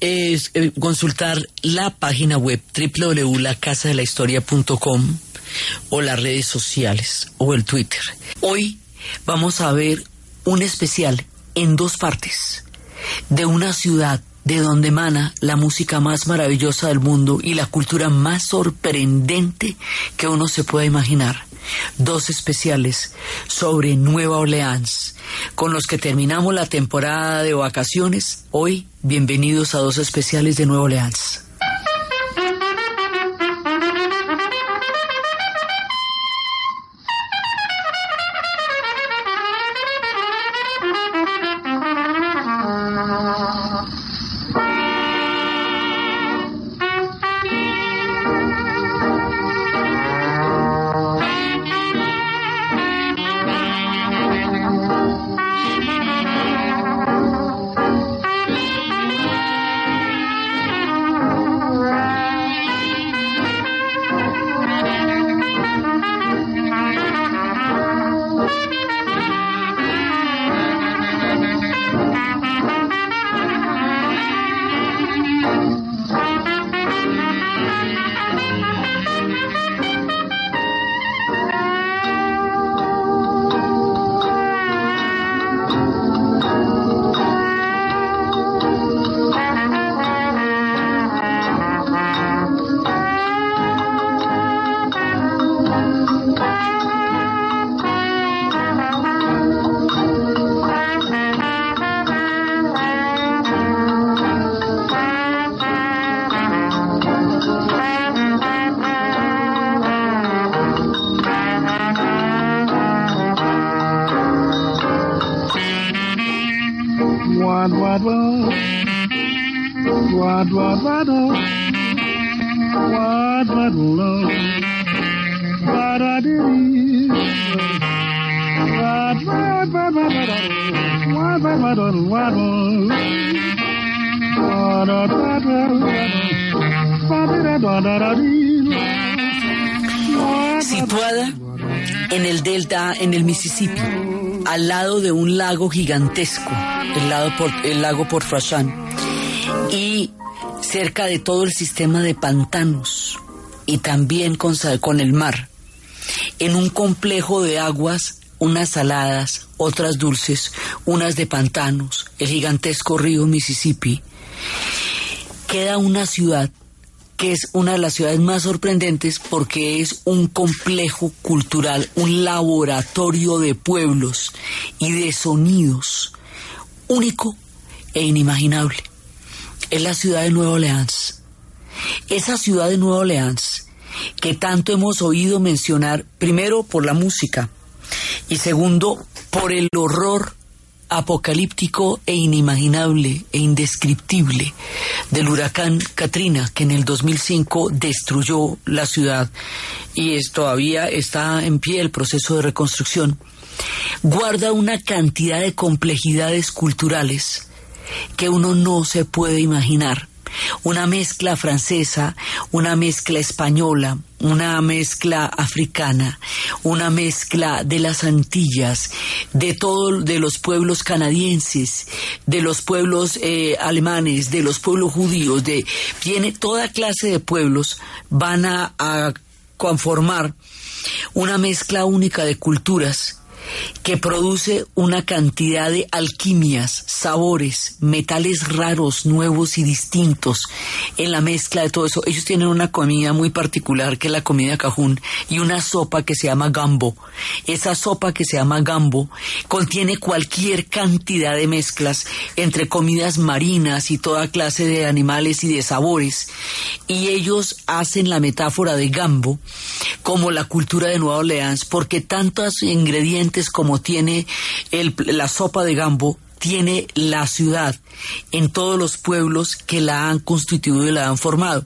eh, consultar la página web www.lacasadelahistoria.com o las redes sociales o el Twitter. Hoy vamos a ver un especial en dos partes de una ciudad de donde emana la música más maravillosa del mundo y la cultura más sorprendente que uno se pueda imaginar. Dos especiales sobre Nueva Orleans, con los que terminamos la temporada de vacaciones. Hoy, bienvenidos a dos especiales de Nueva Orleans. Mississippi, al lado de un lago gigantesco, el, lado por, el lago Port y cerca de todo el sistema de pantanos y también con, con el mar, en un complejo de aguas, unas saladas, otras dulces, unas de pantanos, el gigantesco río Mississippi, queda una ciudad es una de las ciudades más sorprendentes porque es un complejo cultural, un laboratorio de pueblos y de sonidos único e inimaginable. Es la ciudad de Nueva Orleans. Esa ciudad de Nueva Orleans que tanto hemos oído mencionar, primero por la música y segundo por el horror apocalíptico e inimaginable e indescriptible del huracán Katrina que en el 2005 destruyó la ciudad y es, todavía está en pie el proceso de reconstrucción, guarda una cantidad de complejidades culturales que uno no se puede imaginar una mezcla francesa, una mezcla española, una mezcla africana, una mezcla de las Antillas, de todos de los pueblos canadienses, de los pueblos eh, alemanes, de los pueblos judíos, de viene toda clase de pueblos van a conformar una mezcla única de culturas que produce una cantidad de alquimias, sabores, metales raros, nuevos y distintos en la mezcla de todo eso. Ellos tienen una comida muy particular que es la comida cajún y una sopa que se llama gambo. Esa sopa que se llama gambo contiene cualquier cantidad de mezclas entre comidas marinas y toda clase de animales y de sabores. Y ellos hacen la metáfora de gambo como la cultura de Nueva Orleans porque tantos ingredientes como tiene la sopa de gambo tiene la ciudad en todos los pueblos que la han constituido y la han formado.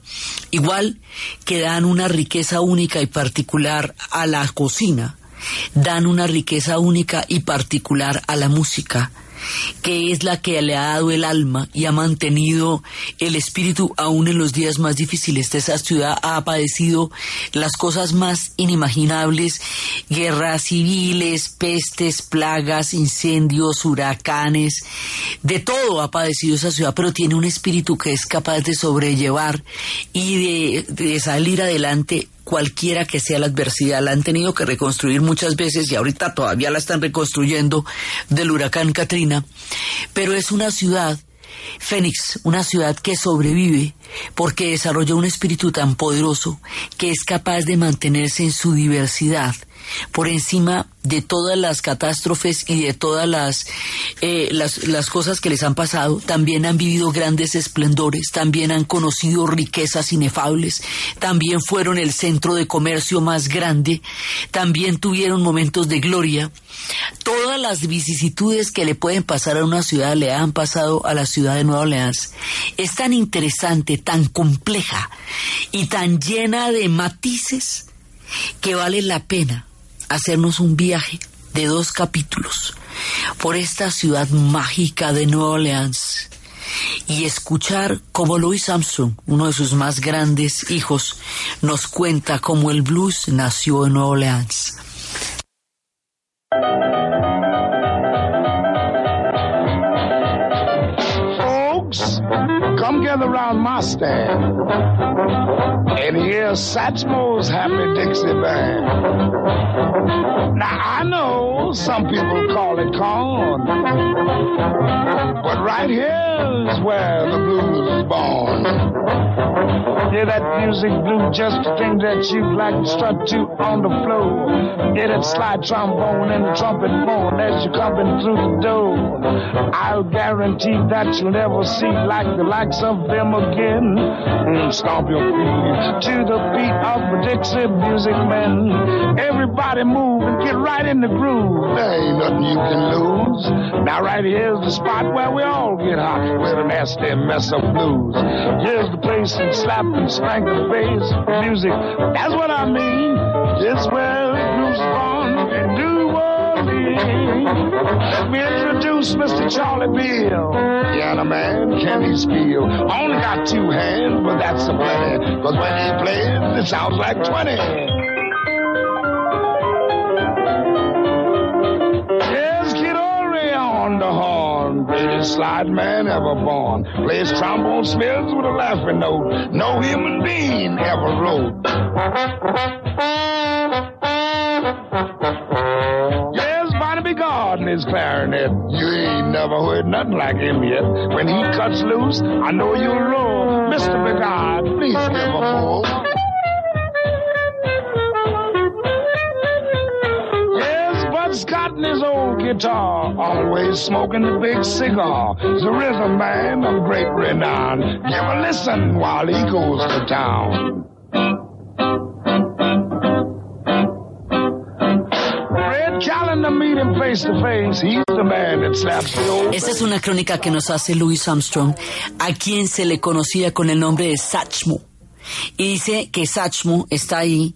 Igual que dan una riqueza única y particular a la cocina, dan una riqueza única y particular a la música, que es la que le ha dado el alma y ha mantenido el espíritu aún en los días más difíciles. Esa ciudad ha padecido las cosas más inimaginables, guerras civiles, pestes, plagas, incendios, huracanes, de todo ha padecido esa ciudad, pero tiene un espíritu que es capaz de sobrellevar y de, de salir adelante cualquiera que sea la adversidad. La han tenido que reconstruir muchas veces y ahorita todavía la están reconstruyendo del huracán Katrina. Pero es una ciudad, Fénix, una ciudad que sobrevive porque desarrolla un espíritu tan poderoso que es capaz de mantenerse en su diversidad por encima de todas las catástrofes y de todas las, eh, las, las, cosas que les han pasado, también han vivido grandes esplendores, también han conocido riquezas inefables, también fueron el centro de comercio más grande, también tuvieron momentos de gloria. Todas las vicisitudes que le pueden pasar a una ciudad le han pasado a la ciudad de Nueva Orleans. Es tan interesante, tan compleja y tan llena de matices que vale la pena hacernos un viaje de dos capítulos por esta ciudad mágica de Nueva Orleans y escuchar cómo Louis Armstrong, uno de sus más grandes hijos, nos cuenta cómo el blues nació en Nueva Orleans. Come gather around my stand and hear Satchmo's Happy Dixie Band. Now I know some people call it corn, but right here is where the blues is born. Hear that music blue, just the thing that you like to strut to on the floor. Hear that slide trombone and the trumpet horn as you're coming through the door. I'll guarantee that you'll never see like the likes of them again. Mm, stomp your feet to the beat of the Dixie Music Men. Everybody move and get right in the groove. There ain't nothing you can lose. Now right here's the spot where we all get hot with a nasty mess of blues. Here's the place and slap and spank the bass music. That's what I mean. It's where the blues born and do let me introduce Mr. Charlie Bill. Piano man, can he Only got two hands, but that's a plenty. Cause when he plays, it sounds like 20. Yes, Kid Ory on the horn. Greatest slide man ever born. Plays trombone smells with a laughing note. No human being ever wrote. his clarinet. You never heard nothing like him yet. When he cuts loose, I know you'll roar. Mr. Bigard, please give a pull. Yes, Bud Scott and his old guitar, always smoking the big cigar. He's a rhythm man of great renown. Give a listen while he goes to town. Esta es una crónica que nos hace Louis Armstrong, a quien se le conocía con el nombre de Satchmo. Y dice que Satchmo está ahí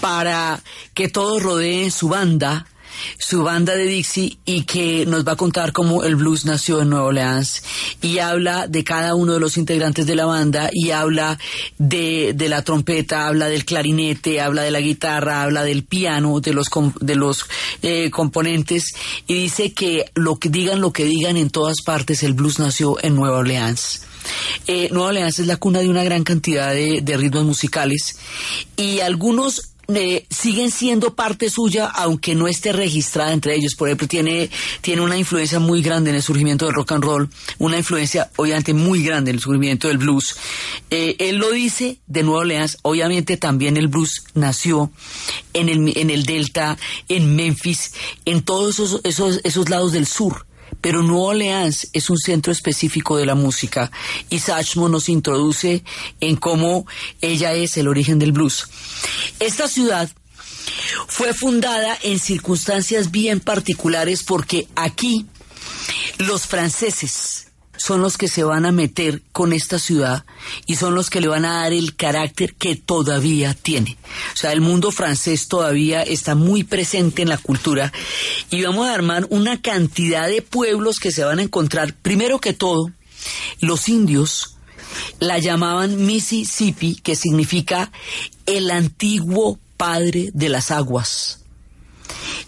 para que todo rodee su banda, su banda de Dixie y que nos va a contar cómo el blues nació en Nueva Orleans. Y habla de cada uno de los integrantes de la banda y habla de, de la trompeta, habla del clarinete, habla de la guitarra, habla del piano, de los, de los eh, componentes. Y dice que lo que digan lo que digan en todas partes, el blues nació en Nueva Orleans. Eh, Nueva Orleans es la cuna de una gran cantidad de, de ritmos musicales. Y algunos eh, siguen siendo parte suya, aunque no esté registrada entre ellos. Por ejemplo, tiene, tiene una influencia muy grande en el surgimiento del rock and roll, una influencia obviamente muy grande en el surgimiento del blues. Eh, él lo dice de Nueva Orleans, obviamente también el blues nació en el, en el Delta, en Memphis, en todos esos, esos, esos lados del sur pero Nueva Orleans es un centro específico de la música y Satchmo nos introduce en cómo ella es el origen del blues. Esta ciudad fue fundada en circunstancias bien particulares porque aquí Los franceses son los que se van a meter con esta ciudad y son los que le van a dar el carácter que todavía tiene. O sea, el mundo francés todavía está muy presente en la cultura y vamos a armar una cantidad de pueblos que se van a encontrar, primero que todo, los indios la llamaban Mississippi, que significa el antiguo padre de las aguas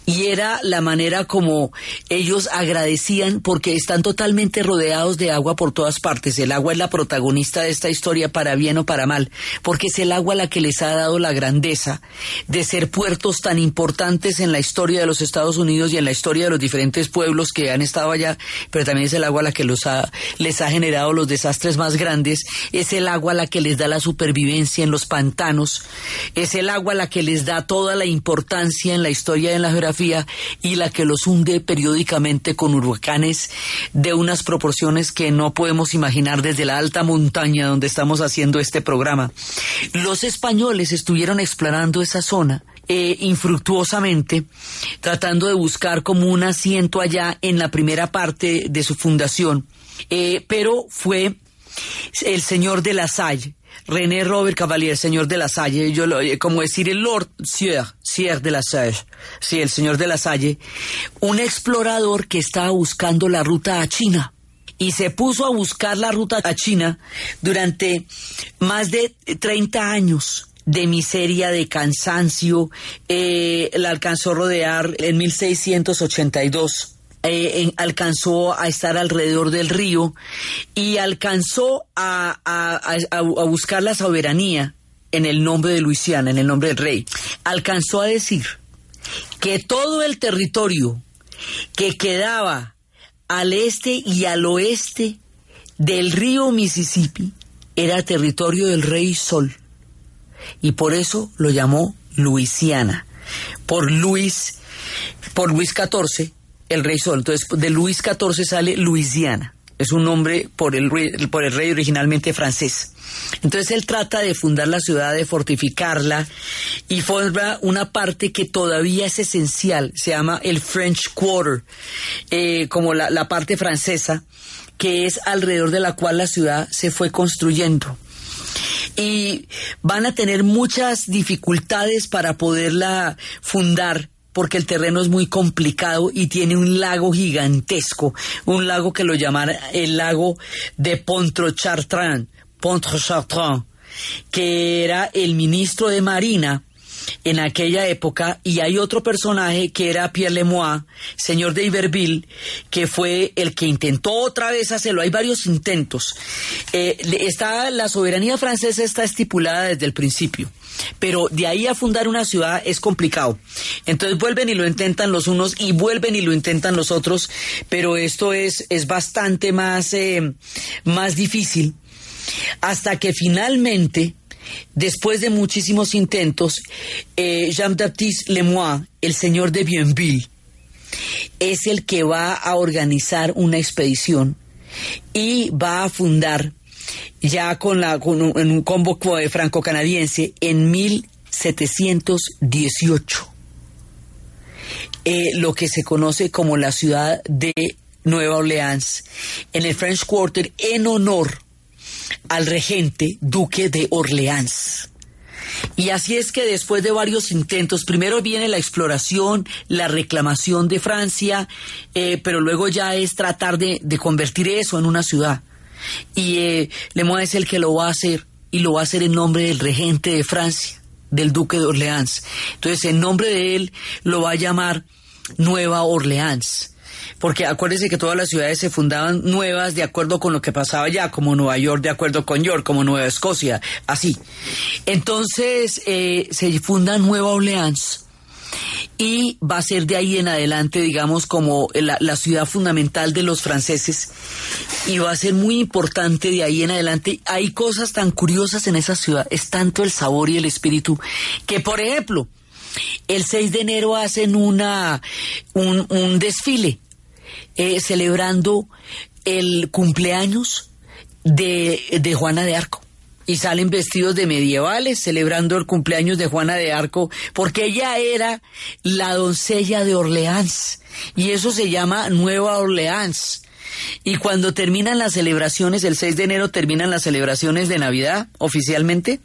y era la manera como ellos agradecían porque están totalmente rodeados de agua por todas partes. El agua es la protagonista de esta historia para bien o para mal, porque es el agua la que les ha dado la grandeza de ser puertos tan importantes en la historia de los Estados Unidos y en la historia de los diferentes pueblos que han estado allá, pero también es el agua la que los ha, les ha generado los desastres más grandes, es el agua la que les da la supervivencia en los pantanos, es el agua la que les da toda la importancia en la historia de la geografía y la que los hunde periódicamente con huracanes de unas proporciones que no podemos imaginar desde la alta montaña donde estamos haciendo este programa. Los españoles estuvieron explorando esa zona eh, infructuosamente, tratando de buscar como un asiento allá en la primera parte de su fundación, eh, pero fue el señor de la Salle, René Robert Cavalier, señor de la Salle, yo lo, eh, como decir el Lord Sieur, Sieur de la Salle, sí, el señor de la Salle, un explorador que estaba buscando la ruta a China y se puso a buscar la ruta a China durante más de 30 años de miseria, de cansancio, eh, la alcanzó a rodear en 1682 eh, alcanzó a estar alrededor del río y alcanzó a, a, buscar la soberanía en el nombre de Luisiana, en el nombre del rey. Alcanzó a decir que todo el territorio que quedaba al este y al oeste del río Mississippi era territorio del rey Sol. Y por eso lo llamó Luisiana. Por Luis, por Luis XIV, el rey Sol. Entonces, de Luis XIV sale Luisiana. Es un nombre por el, por el rey originalmente francés. Entonces él trata de fundar la ciudad, de fortificarla y forma una parte que todavía es esencial, se llama el French Quarter, eh, como la, la parte francesa, que es alrededor de la cual la ciudad se fue construyendo y van a tener muchas dificultades para poderla fundar porque el terreno es muy complicado y tiene un lago gigantesco, un lago que lo llaman el lago de Pontchartrain, Pontchartrain, que era el ministro de Marina en aquella época y hay otro personaje que era Pierre Lemois, señor de Iberville, que fue el que intentó otra vez hacerlo. Hay varios intentos. Eh, está, la soberanía francesa está estipulada desde el principio pero de ahí a fundar una ciudad es complicado. Entonces vuelven y lo intentan los unos y vuelven y lo intentan los otros, pero esto es, es bastante más, eh, más difícil hasta que finalmente Después de muchísimos intentos, eh, Jean-Baptiste Lemois, el señor de Bienville, es el que va a organizar una expedición y va a fundar ya con, la, con un, en un combo franco-canadiense en 1718. Eh, lo que se conoce como la ciudad de Nueva Orleans, en el French Quarter, en honor al regente duque de Orleans. Y así es que después de varios intentos, primero viene la exploración, la reclamación de Francia, eh, pero luego ya es tratar de, convertir eso en una ciudad. Y eh, Lemoyne es el que lo va a hacer, y lo va a hacer en nombre del regente de Francia, del duque de Orleans. Entonces, en nombre de él, lo va a llamar Nueva Orleans porque acuérdense que todas las ciudades se fundaban nuevas de acuerdo con lo que pasaba allá, como Nueva York de acuerdo con York, como Nueva Escocia, así. Entonces eh, se funda Nueva Orleans y va a ser de ahí en adelante, digamos, como la, ciudad fundamental de los franceses y va a ser muy importante de ahí en adelante. Hay cosas tan curiosas en esa ciudad, es tanto el sabor y el espíritu, que por ejemplo, el 6 de enero hacen una, un, un desfile eh, celebrando el cumpleaños de, de Juana de Arco y salen vestidos de medievales celebrando el cumpleaños de Juana de Arco, porque ella era la doncella de Orleans, y eso se llama Nueva Orleans. Y cuando terminan las celebraciones, el 6 de enero terminan las celebraciones de Navidad oficialmente,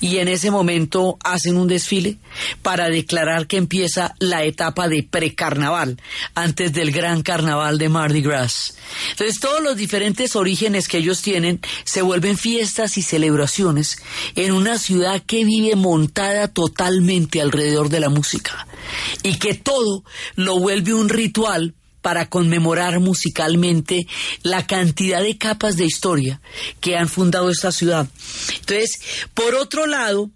y en ese momento hacen un desfile para declarar que empieza la etapa de precarnaval, antes del gran carnaval de Mardi Gras. Entonces todos los diferentes orígenes que ellos tienen se vuelven fiestas y celebraciones en una ciudad que vive montada totalmente alrededor de la música y que todo lo vuelve un ritual para conmemorar musicalmente la cantidad de capas de historia que han fundado esta ciudad. Entonces, por otro lado,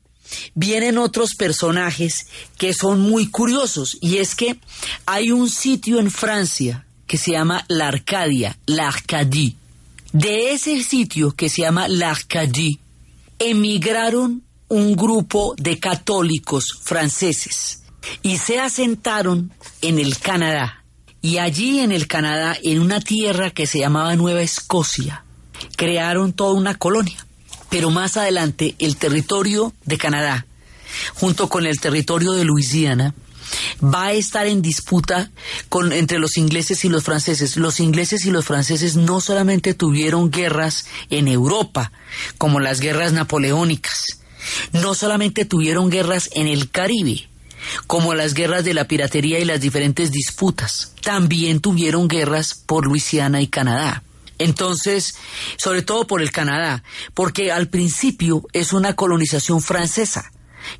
vienen otros personajes que son muy curiosos y es que hay un sitio en Francia que se llama la Arcadia, la. De ese sitio que se llama la emigraron un grupo de católicos franceses y se asentaron en el Canadá. Y allí en el Canadá, en una tierra que se llamaba Nueva Escocia, crearon toda una colonia. Pero más adelante, el territorio de Canadá, junto con el territorio de Luisiana, va a estar en disputa con, entre los ingleses y los franceses. Los ingleses y los franceses no solamente tuvieron guerras en Europa, como las guerras napoleónicas, no solamente tuvieron guerras en el Caribe, como las guerras de la piratería y las diferentes disputas. También tuvieron guerras por Luisiana y Canadá. Entonces, sobre todo por el Canadá, porque al principio es una colonización francesa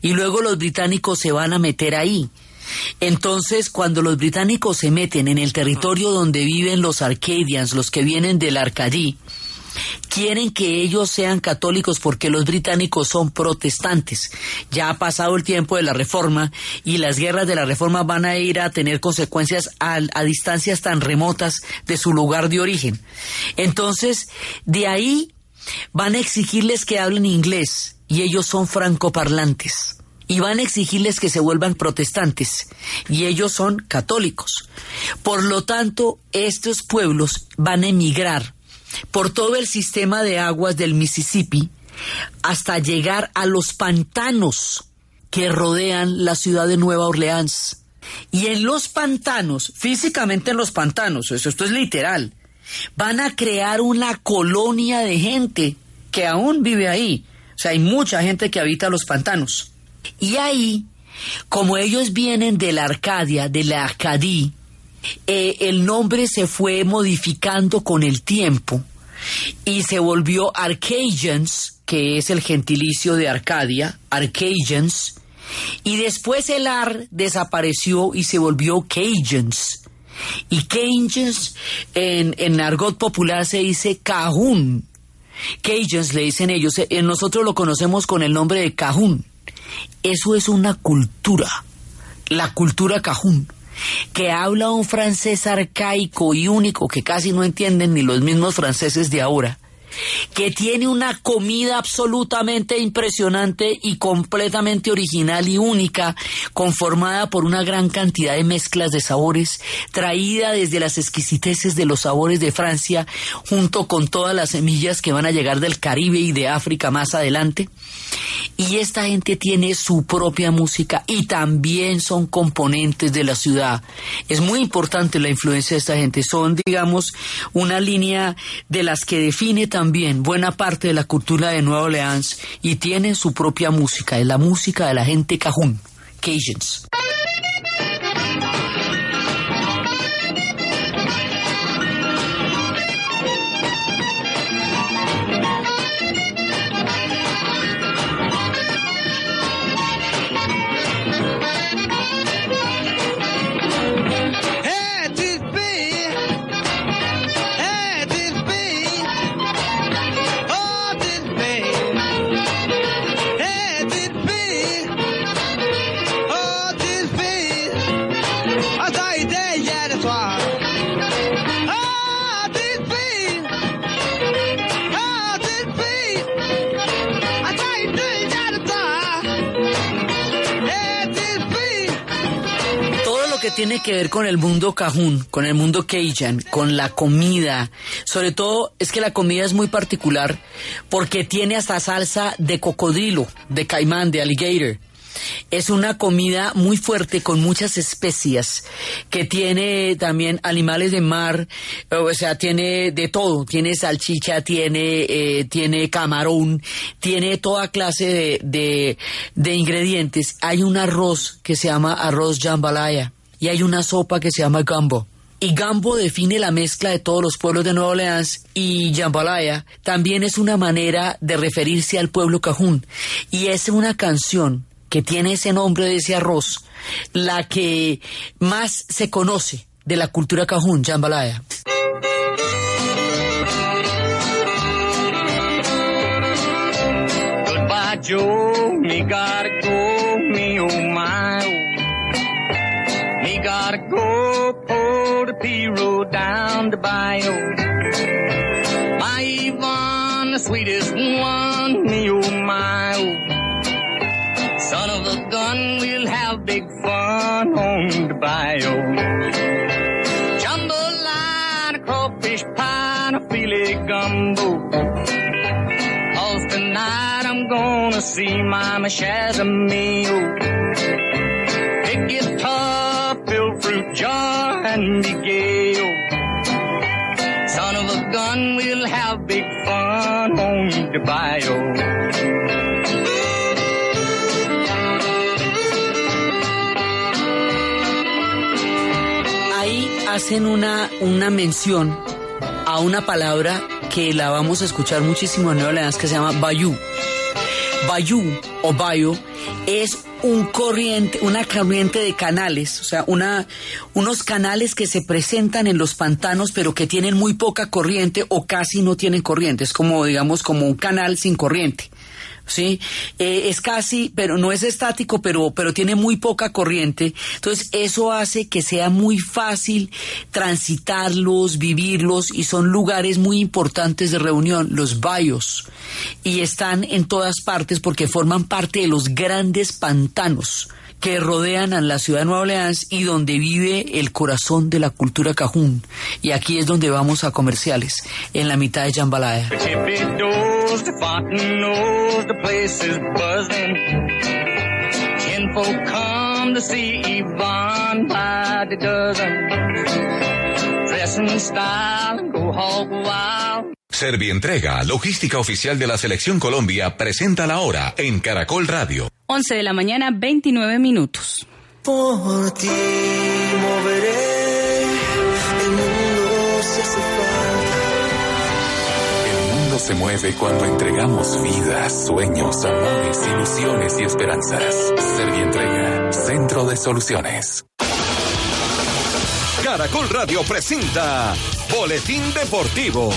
y luego los británicos se van a meter ahí. Entonces, cuando los británicos se meten en el territorio donde viven los Arcadians, los que vienen del Arcadí, quieren que ellos sean católicos porque los británicos son protestantes. Ya ha pasado el tiempo de la reforma y las guerras de la reforma van a ir a tener consecuencias a, distancias tan remotas de su lugar de origen. Entonces, de ahí van a exigirles que hablen inglés y ellos son francoparlantes. Y van a exigirles que se vuelvan protestantes y ellos son católicos. Por lo tanto, estos pueblos van a emigrar por todo el sistema de aguas del Mississippi hasta llegar a los pantanos que rodean la ciudad de Nueva Orleans. Y en los pantanos, físicamente en los pantanos, eso esto es literal, van a crear una colonia de gente que aún vive ahí. O sea, hay mucha gente que habita los pantanos. Y ahí, como ellos vienen de la Arcadia, de la Arcadie, eh, el nombre se fue modificando con el tiempo y se volvió Arcadians, que es el gentilicio de Arcadia, Arcadians, y después el Ar desapareció y se volvió Cajuns. Y Cajuns en, en argot popular se dice Cajún. Cajuns le dicen ellos, eh, nosotros lo conocemos con el nombre de Cajún. Eso es una cultura, la cultura Cajún que habla un francés arcaico y único que casi no entienden ni los mismos franceses de ahora, que tiene una comida absolutamente impresionante y completamente original y única, conformada por una gran cantidad de mezclas de sabores, traída desde las exquisiteces de los sabores de Francia, junto con todas las semillas que van a llegar del Caribe y de África más adelante. Y esta gente tiene su propia música y también son componentes de la ciudad. Es muy importante la influencia de esta gente. Son, digamos, una línea de las que define también buena parte de la cultura de Nueva Orleans y tienen su propia música. Es la música de la gente cajún, Cajuns. Tiene que ver con el mundo cajún, con el mundo cajun, con la comida. Sobre todo es que la comida es muy particular porque tiene hasta salsa de cocodrilo, de caimán, de alligator. es una comida muy fuerte con muchas especias, que tiene también animales de mar, o sea, tiene de todo, tiene salchicha, tiene, eh, tiene camarón, tiene toda clase de, de, ingredientes. Hay un arroz que se llama arroz jambalaya y hay una sopa que se llama gambo. Y Gambo define la mezcla de todos los pueblos de Nueva Orleans y Jambalaya también es una manera de referirse al pueblo cajún. Y es una canción que tiene ese nombre de ese arroz, la que más se conoce de la cultura cajún, jambalaya. Gotta go, pull the P down the bio. My Yvonne, the sweetest one, me oh my, oh. Son of a gun, we'll have big fun on the bio. Jambalaya, crawfish pie, a filet gumbo. Cause tonight I'm gonna see Mama Shazamio. Oh. Big guitar, fill fruit jar, and be gay. Son of a gun, we'll have big fun on the bio. hacen una, una mención a una palabra que la vamos a escuchar muchísimo en Nueva Orleans que se llama bayou. Bayou o bayo es un corriente, una corriente de canales, o sea, una, unos canales que se presentan en los pantanos pero que tienen muy poca corriente o casi no tienen corriente. Es como, digamos, como un canal sin corriente. ¿Sí? Eh, es casi, pero no es estático, pero, pero tiene muy poca corriente. Entonces, eso hace que sea muy fácil transitarlos, vivirlos, y son lugares muy importantes de reunión, los bayos. Y están en todas partes porque forman parte de los grandes pantanos que rodean a la ciudad de Nueva Orleans y donde vive el corazón de la cultura cajún. Y aquí es donde vamos a comerciales, en la mitad de Jambalaya. Servientrega, logística oficial de la Selección Colombia, presenta la hora en Caracol Radio. 11 de la mañana, 29 minutos. Por ti moveré, el mundo hace El mundo se mueve cuando entregamos vidas, sueños, amores, ilusiones y esperanzas. Servientrega, Centro de Soluciones. Caracol Radio presenta Boletín Deportivo.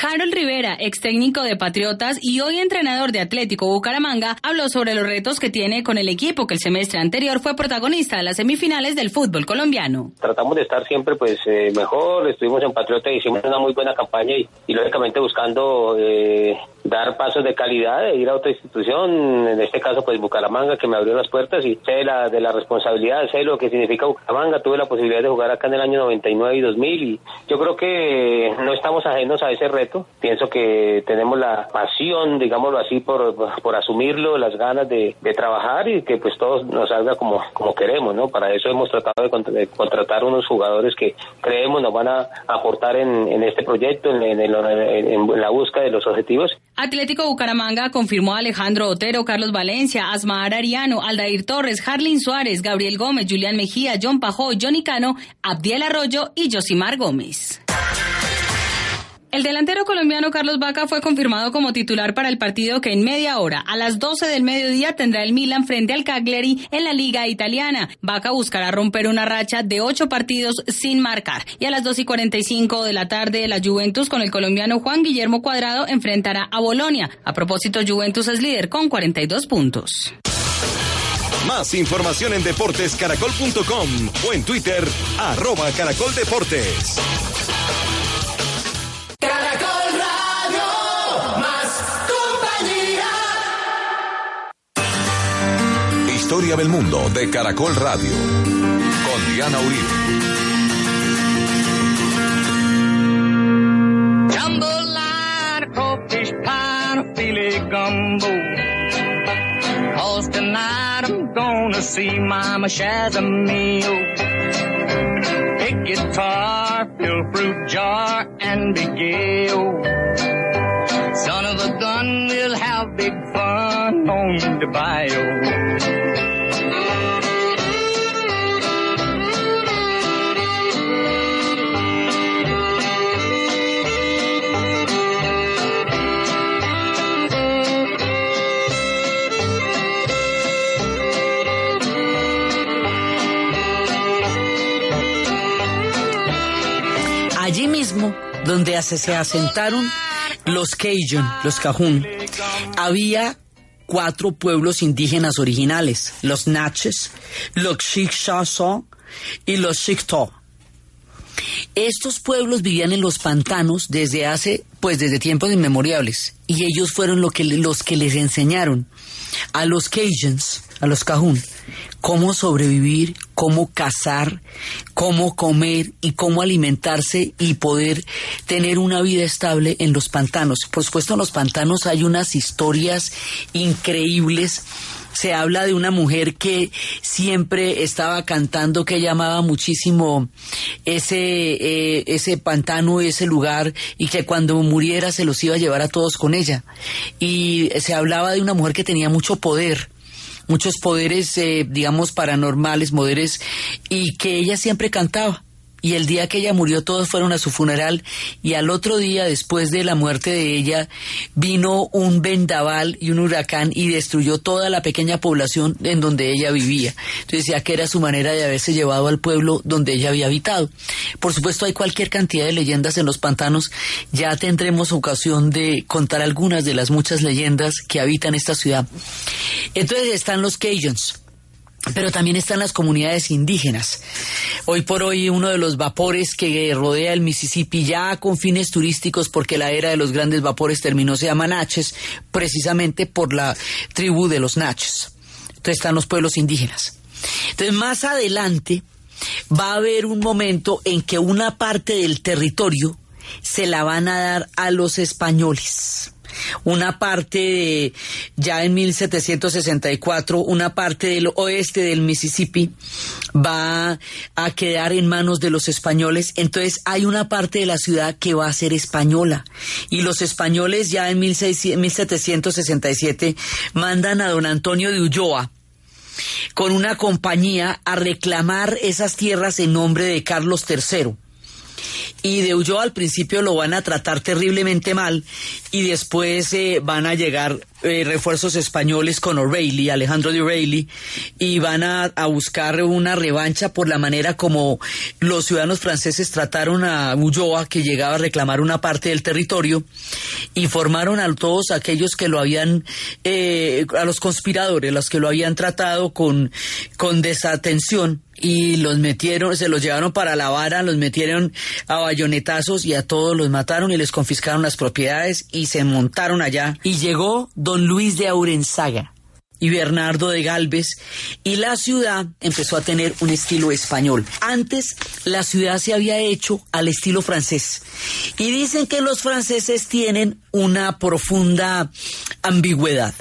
Harold Rivera, ex técnico de Patriotas y hoy entrenador de Atlético Bucaramanga, habló sobre los retos que tiene con el equipo que el semestre anterior fue protagonista de las semifinales del fútbol colombiano. Tratamos de estar siempre pues eh, mejor, estuvimos en Patriota y hicimos una muy buena campaña y, lógicamente buscando eh, dar pasos de calidad e ir a otra institución, en este caso pues Bucaramanga que me abrió las puertas y sé la, de la responsabilidad, sé lo que significa Bucaramanga, tuve la posibilidad de jugar acá en el año 99 y 2000 y yo creo que no estamos ajenos a ese reto, pienso que tenemos la pasión, digámoslo así, por, por asumirlo, las ganas de, de trabajar y que pues todo nos salga como, como queremos, ¿no? Para eso hemos tratado de, contratar unos jugadores que creemos nos van a aportar en, en este proyecto, en, en, en la búsqueda de los objetivos. Atlético Bucaramanga confirmó a Alejandro Otero, Carlos Valencia, Asmar Ariano, Aldair Torres, Harlin Suárez, Gabriel Gómez, Julián Mejía, John Pajó, Johnny Cano, Abdiel Arroyo y Josimar Gómez. El delantero colombiano Carlos Vaca fue confirmado como titular para el partido que en media hora, a las 12 del mediodía, tendrá el Milan frente al Cagliari en la Liga Italiana. Vaca buscará romper una racha de ocho partidos sin marcar. Y a las 2 y 45 de la tarde, la Juventus con el colombiano Juan Guillermo Cuadrado enfrentará a Bolonia. A propósito, Juventus es líder con 42 puntos. Más información en deportescaracol.com o en Twitter, arroba caracoldeportes. historia del mundo de Caracol Radio. Con Diana Uribe. Jumbo line, crawfish pie, filet gumbo. Cause tonight I'm gonna see my Mama Shazamil. Big guitar, fill fruit jar, and big gale. Son of a gun, we'll have big fun on the bio. Donde se asentaron los Cajun, los Cajun, había cuatro pueblos indígenas originales, los Natchez, los Chickasaw y los Chickasaw. Estos pueblos vivían en los pantanos desde hace, pues desde tiempos inmemoriales, y ellos fueron lo que, los que les enseñaron a los Cajuns, a los Cajun, cómo sobrevivir, cómo cazar, cómo comer y cómo alimentarse y poder tener una vida estable en los pantanos. Por supuesto, en los pantanos hay unas historias increíbles se habla de una mujer que siempre estaba cantando, que llamaba muchísimo ese, eh, ese pantano, ese lugar, y que cuando muriera se los iba a llevar a todos con ella. Y se hablaba de una mujer que tenía mucho poder muchos poderes, eh, digamos, paranormales, poderes, y que ella siempre cantaba y el día que ella murió todos fueron a su funeral y al otro día después de la muerte de ella vino un vendaval y un huracán y destruyó toda la pequeña población en donde ella vivía. Entonces decía que era su manera de haberse llevado al pueblo donde ella había habitado. Por supuesto hay cualquier cantidad de leyendas en los pantanos, ya tendremos ocasión de contar algunas de las muchas leyendas que habitan esta ciudad. Entonces están los Cajuns pero también están las comunidades indígenas. Hoy por hoy uno de los vapores que rodea el Mississippi ya con fines turísticos porque la era de los grandes vapores terminó se llama Natchez precisamente por la tribu de los Natchez. Entonces están los pueblos indígenas. Entonces más adelante va a haber un momento en que una parte del territorio se la van a dar a los españoles una parte de, ya en 1764, una parte del oeste del Mississippi va a quedar en manos de los españoles, entonces hay una parte de la ciudad que va a ser española. Y los españoles ya en 1767 mandan a don Antonio de Ulloa con una compañía a reclamar esas tierras en nombre de Carlos III y de Ulloa al principio lo van a tratar terriblemente mal y después eh, van a llegar eh, refuerzos españoles con O'Reilly, Alejandro de O'Reilly, y van a, buscar una revancha por la manera como los ciudadanos franceses trataron a Ulloa, que llegaba a reclamar una parte del territorio, y formaron a todos aquellos que lo habían, eh, a los conspiradores, los que lo habían tratado con, con desatención y los metieron, se los llevaron para la vara, los metieron a bayonetazos y a todos los mataron y les confiscaron las propiedades y se montaron allá. Y llegó don Luis de Aurenzaga y Bernardo de Galvez y la ciudad empezó a tener un estilo español. Antes la ciudad se había hecho al estilo francés y dicen que los franceses tienen una profunda ambigüedad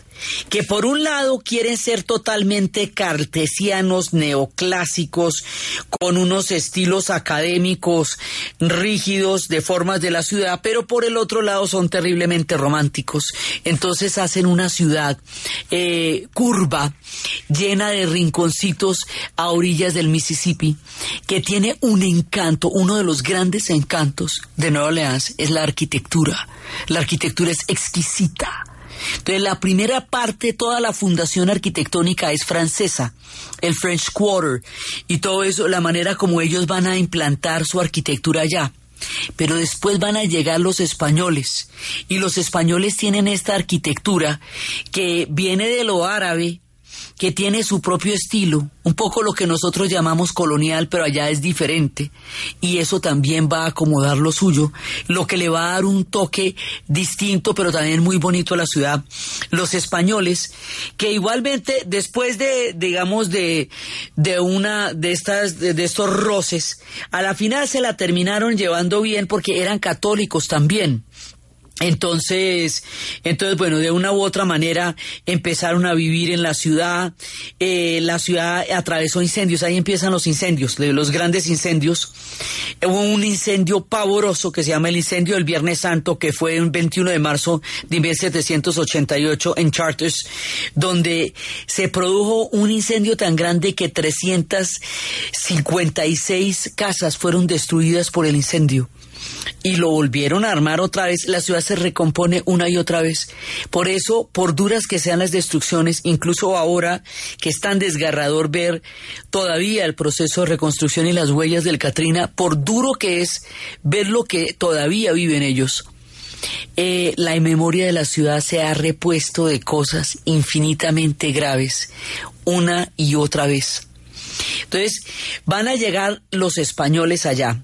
que por un lado quieren ser totalmente cartesianos, neoclásicos, con unos estilos académicos rígidos de formas de la ciudad, pero por el otro lado son terriblemente románticos. Entonces hacen una ciudad eh, curva, llena de rinconcitos a orillas del Mississippi, que tiene un encanto, uno de los grandes encantos de Nueva Orleans es la arquitectura. La arquitectura es exquisita entonces, la primera parte, toda la fundación arquitectónica es francesa, el French Quarter, y todo eso, la manera como ellos van a implantar su arquitectura allá. Pero después van a llegar los españoles, y los españoles tienen esta arquitectura que viene de lo árabe, que tiene su propio estilo, un poco lo que nosotros llamamos colonial, pero allá es diferente, y eso también va a acomodar lo suyo, lo que le va a dar un toque distinto, pero también muy bonito a la ciudad. Los españoles, que igualmente después de, digamos, de, de una de estas, de estos roces, a la final se la terminaron llevando bien porque eran católicos también Entonces, entonces, bueno, de una u otra manera empezaron a vivir en la ciudad. Eh, la ciudad atravesó incendios, ahí empiezan los incendios, los grandes incendios. Hubo un incendio pavoroso que se llama el incendio del Viernes Santo, que fue el 21 de marzo de 1788 en Charters, donde se produjo un incendio tan grande que 356 casas fueron destruidas por el incendio y lo volvieron a armar otra vez, la ciudad se recompone una y otra vez. Por eso, por duras que sean las destrucciones, incluso ahora que es tan desgarrador ver todavía el proceso de reconstrucción y las huellas del Katrina, por duro que es ver lo que todavía viven ellos. Eh, la memoria de la ciudad se ha repuesto de cosas infinitamente graves una y otra vez. Entonces, van a llegar los españoles allá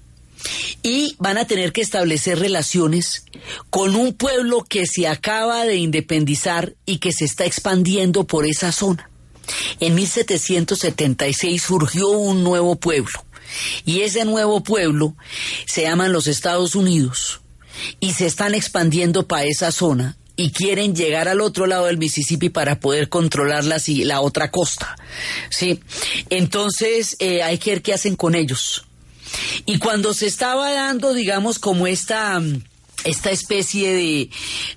y van a tener que establecer relaciones con un pueblo que se acaba de independizar y que se está expandiendo por esa zona. En 1776 surgió un nuevo pueblo y ese nuevo pueblo se llaman los Estados Unidos y se están expandiendo para esa zona y quieren llegar al otro lado del Mississippi para poder controlar la, la otra costa. ¿sí? Entonces eh, hay que ver qué hacen con ellos. Y cuando se estaba dando, digamos, como esta esta especie de,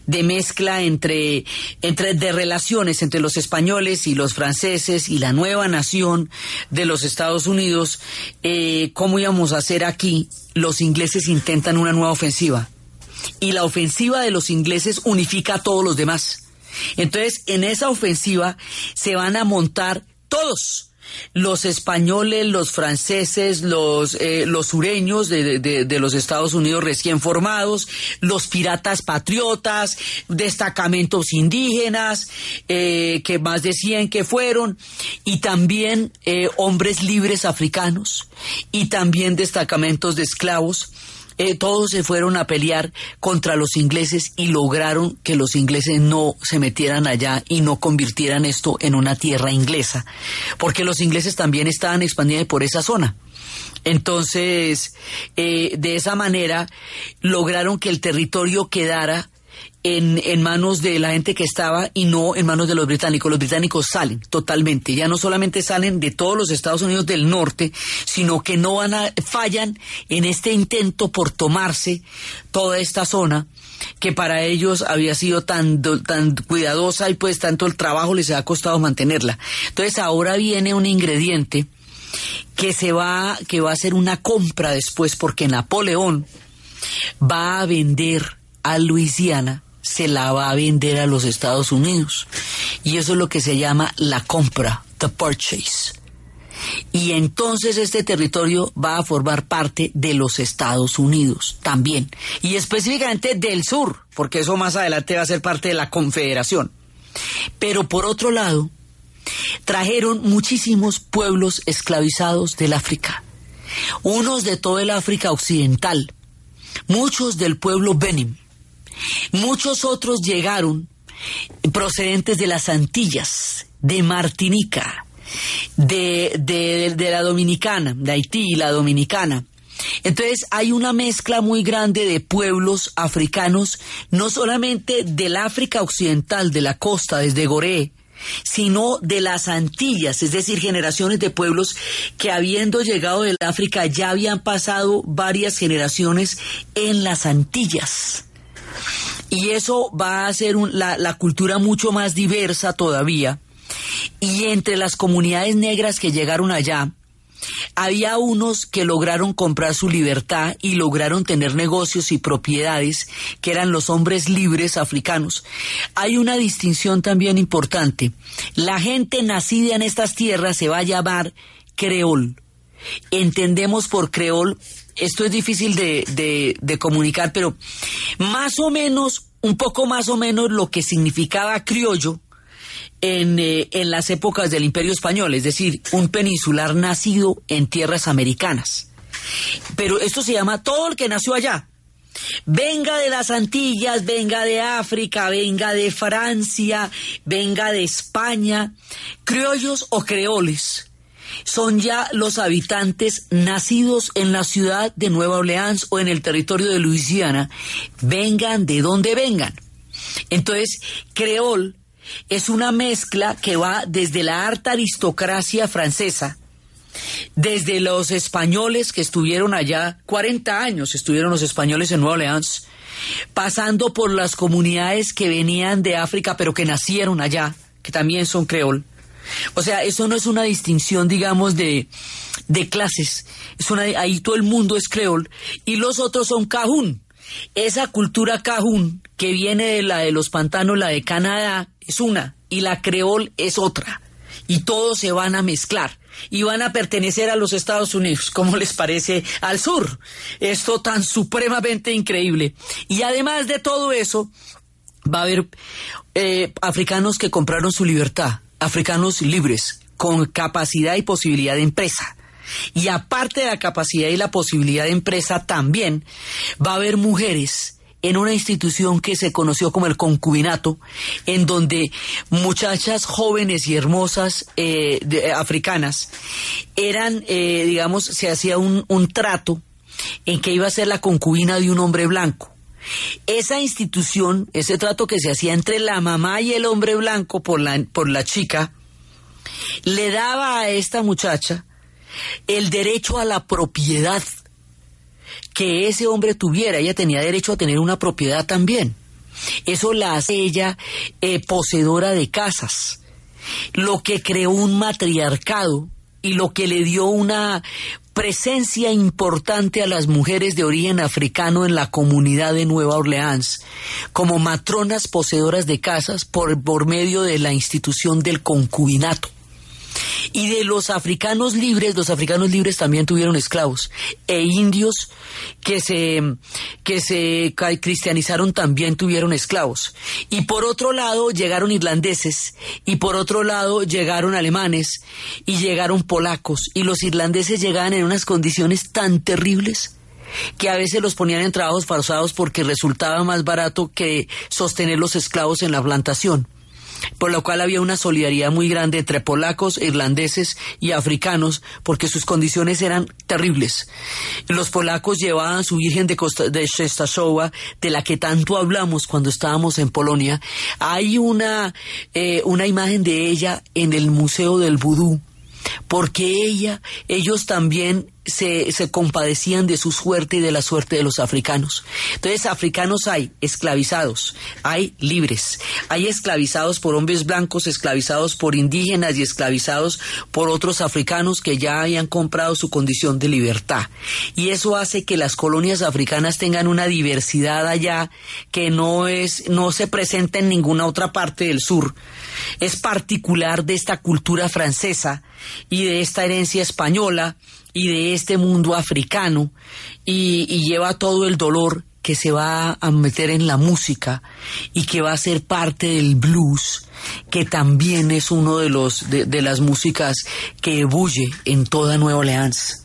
de mezcla entre, entre de relaciones entre los españoles y los franceses y la nueva nación de los Estados Unidos, eh, ¿cómo íbamos a hacer aquí? Los ingleses intentan una nueva ofensiva y la ofensiva de los ingleses unifica a todos los demás. Entonces, en esa ofensiva se van a montar todos los españoles, los franceses, los, eh, los sureños de, de, los Estados Unidos recién formados, los piratas patriotas, destacamentos indígenas, eh, que más de 100 que fueron, y también eh, hombres libres africanos, y también destacamentos de esclavos eh, todos se fueron a pelear contra los ingleses y lograron que los ingleses no se metieran allá y no convirtieran esto en una tierra inglesa, porque los ingleses también estaban expandiendo por esa zona. Entonces, eh, de esa manera lograron que el territorio quedara en, en, manos de la gente que estaba y no en manos de los británicos. Los británicos salen totalmente, ya no solamente salen de todos los Estados Unidos del norte, sino que no van a, fallan en este intento por tomarse toda esta zona que para ellos había sido tan, tan cuidadosa y pues tanto el trabajo les ha costado mantenerla. Entonces ahora viene un ingrediente que se va, que va a ser una compra después porque Napoleón va a vender a Luisiana se la va a vender a los Estados Unidos. Y eso es lo que se llama la compra, the purchase. Y entonces este territorio va a formar parte de los Estados Unidos también. Y específicamente del sur, porque eso más adelante va a ser parte de la Confederación. Pero por otro lado, trajeron muchísimos pueblos esclavizados del África. Unos de todo el África occidental, muchos del pueblo Benin, Muchos otros llegaron procedentes de las Antillas, de Martinica, de, de, la Dominicana, de Haití y la Dominicana. Entonces hay una mezcla muy grande de pueblos africanos, no solamente del África Occidental, de la costa, desde Goré, sino de las Antillas, es decir, generaciones de pueblos que habiendo llegado del África ya habían pasado varias generaciones en las Antillas. Y eso va a hacer la, cultura mucho más diversa todavía. Y entre las comunidades negras que llegaron allá, había unos que lograron comprar su libertad y lograron tener negocios y propiedades, que eran los hombres libres africanos. Hay una distinción también importante. La gente nacida en estas tierras se va a llamar creol. Entendemos por creol esto es difícil de, de, comunicar, pero más o menos, un poco más o menos lo que significaba criollo en, eh, en las épocas del Imperio Español, es decir, un peninsular nacido en tierras americanas. Pero esto se llama todo el que nació allá. Venga de las Antillas, venga de África, venga de Francia, venga de España, criollos o creoles son ya los habitantes nacidos en la ciudad de Nueva Orleans o en el territorio de Luisiana, vengan de donde vengan. Entonces, creol es una mezcla que va desde la alta aristocracia francesa, desde los españoles que estuvieron allá, 40 años estuvieron los españoles en Nueva Orleans, pasando por las comunidades que venían de África pero que nacieron allá, que también son creol. O sea, eso no es una distinción, digamos, de, de clases. Es una, ahí todo el mundo es creol y los otros son cajún. Esa cultura cajún que viene de la de los pantanos, la de Canadá, es una y la creol es otra. Y todos se van a mezclar y van a pertenecer a los Estados Unidos, como les parece al sur. Esto tan supremamente increíble. Y además de todo eso, va a haber eh, africanos que compraron su libertad, africanos libres, con capacidad y posibilidad de empresa. Y aparte de la capacidad y la posibilidad de empresa, también va a haber mujeres en una institución que se conoció como el concubinato, en donde muchachas jóvenes y hermosas eh, africanas eran, eh, digamos, se hacía un, un trato en que iba a ser la concubina de un hombre blanco. Esa institución, ese trato que se hacía entre la mamá y el hombre blanco por la, por la chica, le daba a esta muchacha el derecho a la propiedad que ese hombre tuviera. Ella tenía derecho a tener una propiedad también. Eso la hace ella eh, poseedora de casas, lo que creó un matriarcado y lo que le dio una presencia importante a las mujeres de origen africano en la comunidad de Nueva Orleans, como matronas poseedoras de casas por, por medio de la institución del concubinato. Y de los africanos libres, los africanos libres también tuvieron esclavos. E indios que se, que se cristianizaron también tuvieron esclavos. Y por otro lado llegaron irlandeses, y por otro lado llegaron alemanes, y llegaron polacos. Y los irlandeses llegaban en unas condiciones tan terribles que a veces los ponían en trabajos forzados porque resultaba más barato que sostener los esclavos en la plantación por lo cual había una solidaridad muy grande entre polacos, irlandeses y africanos, porque sus condiciones eran terribles. Los polacos llevaban su Virgen de, Costa, de de la que tanto hablamos cuando estábamos en Polonia. Hay una, eh, una imagen de ella en el Museo del Vudú porque ella, ellos también se, se, compadecían de su suerte y de la suerte de los africanos. Entonces, africanos hay esclavizados, hay libres, hay esclavizados por hombres blancos, esclavizados por indígenas y esclavizados por otros africanos que ya hayan comprado su condición de libertad. Y eso hace que las colonias africanas tengan una diversidad allá que no es, no se presenta en ninguna otra parte del sur. Es particular de esta cultura francesa y de esta herencia española y de este mundo africano y, lleva todo el dolor que se va a meter en la música y que va a ser parte del blues, que también es uno de los de, de las músicas que ebulle en toda Nueva Orleans.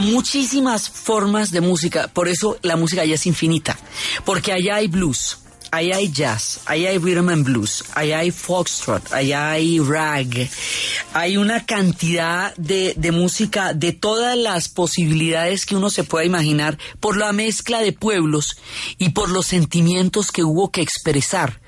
Muchísimas formas de música, por eso la música ya es infinita, porque allá hay blues, allá hay jazz, allá hay rhythm and blues, allá hay foxtrot, allá hay rag, hay una cantidad de, de música de todas las posibilidades que uno se pueda imaginar por la mezcla de pueblos y por los sentimientos que hubo que expresar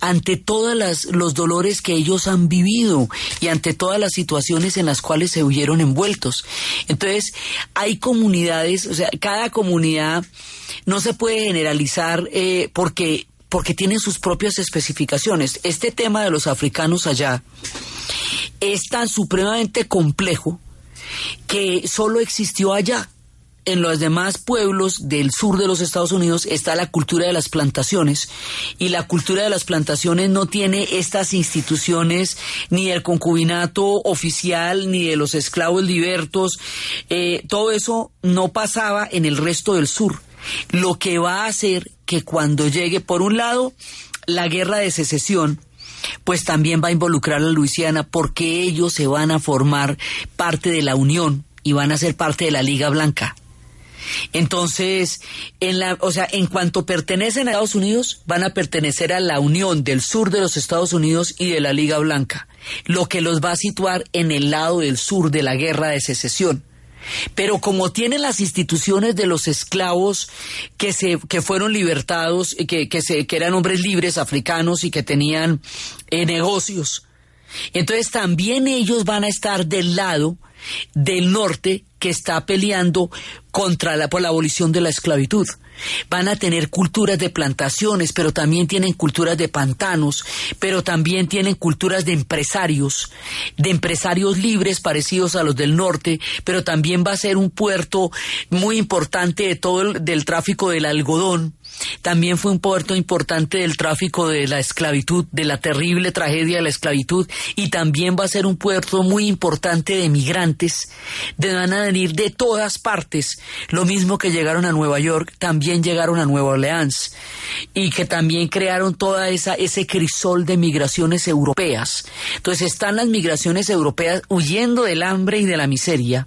ante todos los dolores que ellos han vivido y ante todas las situaciones en las cuales se huyeron envueltos. Entonces, hay comunidades, o sea, cada comunidad no se puede generalizar eh, porque, porque tienen sus propias especificaciones. Este tema de los africanos allá es tan supremamente complejo que solo existió allá en los demás pueblos del sur de los Estados Unidos está la cultura de las plantaciones y la cultura de las plantaciones no tiene estas instituciones ni el concubinato oficial ni de los esclavos libertos. Eh, todo eso no pasaba en el resto del sur. Lo que va a hacer que cuando llegue, por un lado, la guerra de secesión, pues también va a involucrar a Luisiana porque ellos se van a formar parte de la Unión y van a ser parte de la Liga Blanca. Entonces, en la, o sea, en cuanto pertenecen a Estados Unidos, van a pertenecer a la Unión del Sur de los Estados Unidos y de la Liga Blanca, lo que los va a situar en el lado del sur de la guerra de secesión. Pero como tienen las instituciones de los esclavos que se que fueron libertados, que, que, se, que eran hombres libres africanos y que tenían eh, negocios, entonces también ellos van a estar del lado del norte que está peleando contra la, por la abolición de la esclavitud. Van a tener culturas de plantaciones, pero también tienen culturas de pantanos, pero también tienen culturas de empresarios, de empresarios libres parecidos a los del norte, pero también va a ser un puerto muy importante de todo el, del tráfico del algodón también fue un puerto importante del tráfico de la esclavitud, de la terrible tragedia de la esclavitud, y también va a ser un puerto muy importante de migrantes, de van a venir de todas partes, lo mismo que llegaron a Nueva York, también llegaron a Nueva Orleans, y que también crearon toda esa, ese crisol de migraciones europeas. Entonces están las migraciones europeas huyendo del hambre y de la miseria,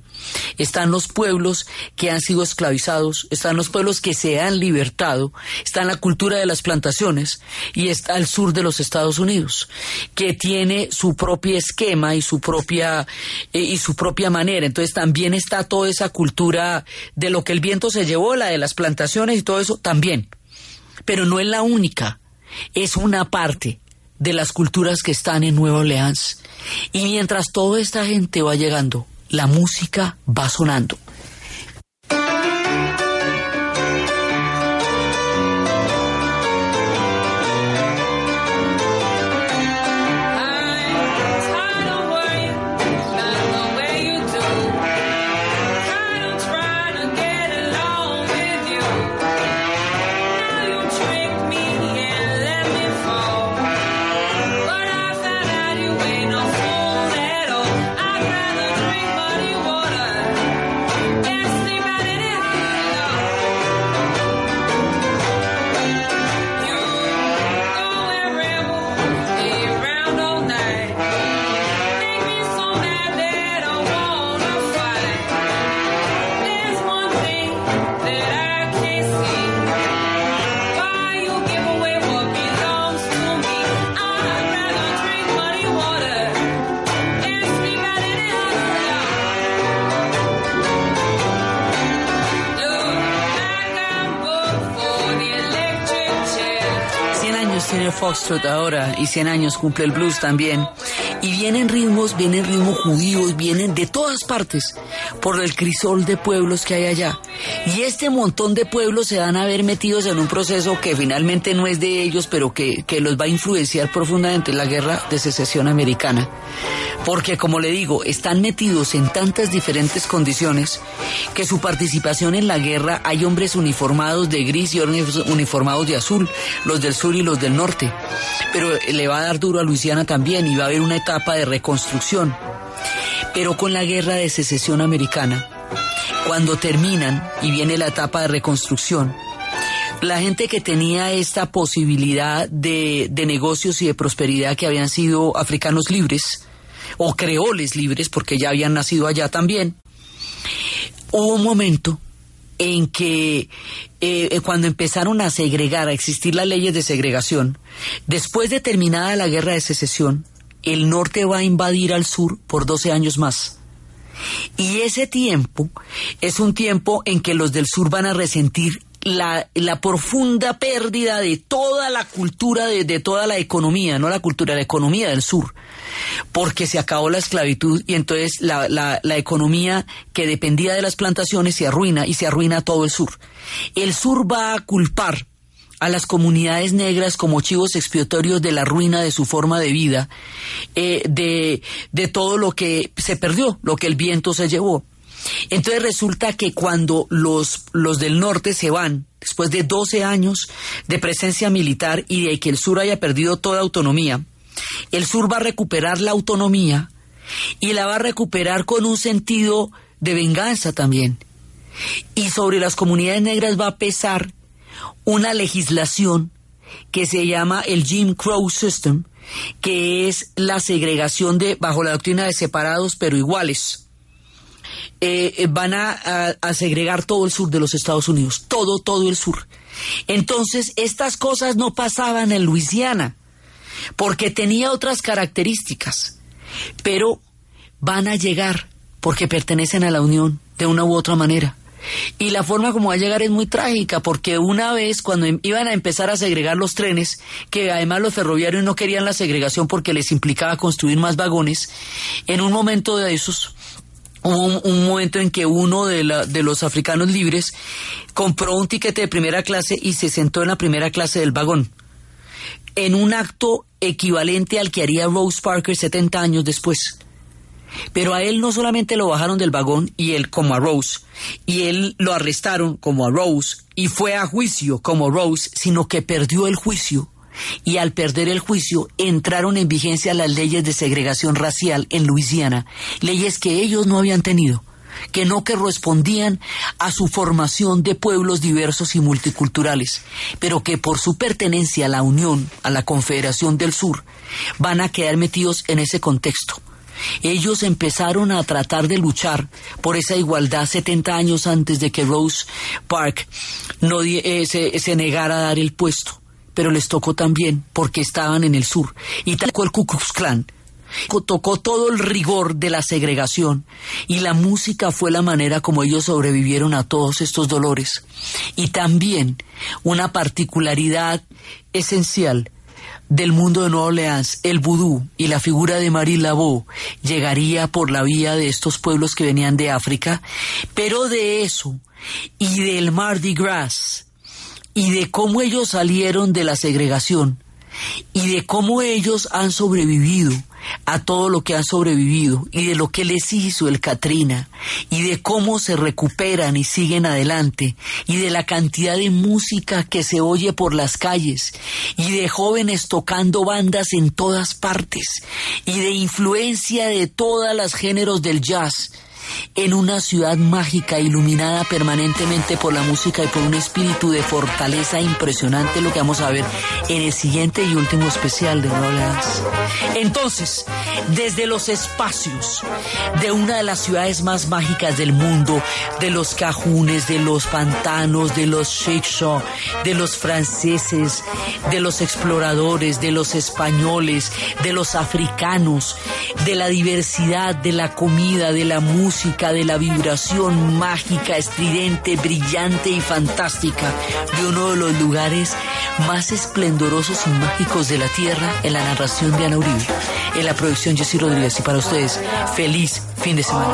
están los pueblos que han sido esclavizados, están los pueblos que se han libertado, está la cultura de las plantaciones y está al sur de los Estados Unidos, que tiene su propio esquema y su propia eh, y su propia manera. Entonces también está toda esa cultura de lo que el viento se llevó, la de las plantaciones y todo eso también. Pero no es la única, es una parte de las culturas que están en Nueva Orleans. Y mientras toda esta gente va llegando, la música va sonando. Foxtrot ahora y 100 años cumple el blues también. Y vienen ritmos, vienen ritmos judíos, vienen de todas partes por el crisol de pueblos que hay allá. Y este montón de pueblos se van a ver metidos en un proceso que finalmente no es de ellos, pero que, que los va a influenciar profundamente la guerra de secesión americana. Porque, como le digo, están metidos en tantas diferentes condiciones que su participación en la guerra hay hombres uniformados de gris y hombres uniformados de azul, los del sur y los del norte. Pero le va a dar duro a Luisiana también y va a haber una etapa de reconstrucción. Pero con la guerra de secesión americana, cuando terminan y viene la etapa de reconstrucción, la gente que tenía esta posibilidad de, de, negocios y de prosperidad que habían sido africanos libres o creoles libres porque ya habían nacido allá también, hubo un momento en que eh, cuando empezaron a segregar, a existir las leyes de segregación, después de terminada la guerra de secesión, el norte va a invadir al sur por 12 años más. Y ese tiempo es un tiempo en que los del sur van a resentir la, la profunda pérdida de toda la cultura, de, toda la economía, no la cultura, la economía del sur, porque se acabó la esclavitud y entonces la, la, la economía que dependía de las plantaciones se arruina y se arruina todo el sur. El sur va a culpar a las comunidades negras como chivos expiatorios de la ruina de su forma de vida, eh, de todo lo que se perdió, lo que el viento se llevó. Entonces resulta que cuando los, los del norte se van, después de 12 años de presencia militar y de que el sur haya perdido toda autonomía, el sur va a recuperar la autonomía y la va a recuperar con un sentido de venganza también. Y sobre las comunidades negras va a pesar una legislación que se llama el Jim Crow System, que es la segregación de bajo la doctrina de separados pero iguales. Eh, van a, a, segregar todo el sur de los Estados Unidos, todo, todo el sur. Entonces, estas cosas no pasaban en Luisiana, porque tenía otras características, pero van a llegar porque pertenecen a la Unión de una u otra manera. Y la forma como va a llegar es muy trágica, porque una vez cuando em, iban a empezar a segregar los trenes, que además los ferroviarios no querían la segregación porque les implicaba construir más vagones, en un momento de esos hubo un, momento en que uno de, la, de los africanos libres compró un tiquete de primera clase y se sentó en la primera clase del vagón, en un acto equivalente al que haría Rose Parker 70 años después. Pero a él no solamente lo bajaron del vagón y él como a Rose, y él lo arrestaron como a Rose y fue a juicio como Rose, sino que perdió el juicio. Y al perder el juicio entraron en vigencia las leyes de segregación racial en Luisiana, leyes que ellos no habían tenido que no correspondían a su formación de pueblos diversos y multiculturales, pero que por su pertenencia a la Unión, a la Confederación del Sur, van a quedar metidos en ese contexto. Ellos empezaron a tratar de luchar por esa igualdad 70 años antes de que Rose Park no eh, se, negara a dar el puesto, pero les tocó también porque estaban en el sur y tocó el Ku Klux Klan. Tocó todo el rigor de la segregación y la música fue la manera como ellos sobrevivieron a todos estos dolores. Y también una particularidad esencial del mundo de Nueva Orleans, el vudú y la figura de Marie Laveau llegaría por la vía de estos pueblos que venían de África, pero de eso y del Mardi Gras y de cómo ellos salieron de la segregación y de cómo ellos han sobrevivido a todo lo que han sobrevivido y de lo que les hizo el Katrina y de cómo se recuperan y siguen adelante y de la cantidad de música que se oye por las calles y de jóvenes tocando bandas en todas partes y de influencia de todos los géneros del jazz en una ciudad mágica iluminada permanentemente por la música y por un espíritu de fortaleza impresionante, lo que vamos a ver en el siguiente y último especial de Rollins. Entonces, desde los espacios de una de las ciudades más mágicas del mundo, de los cajunes, de los pantanos, de los show, de los franceses, de los exploradores, de los españoles, de los africanos, de la diversidad, de la comida, de la música, de la vibración mágica, estridente, brillante y fantástica de uno de los lugares más esplendorosos y mágicos de la Tierra en la narración de Ana Uribe, en la producción Jessy Rodríguez. Y para ustedes, feliz fin de semana.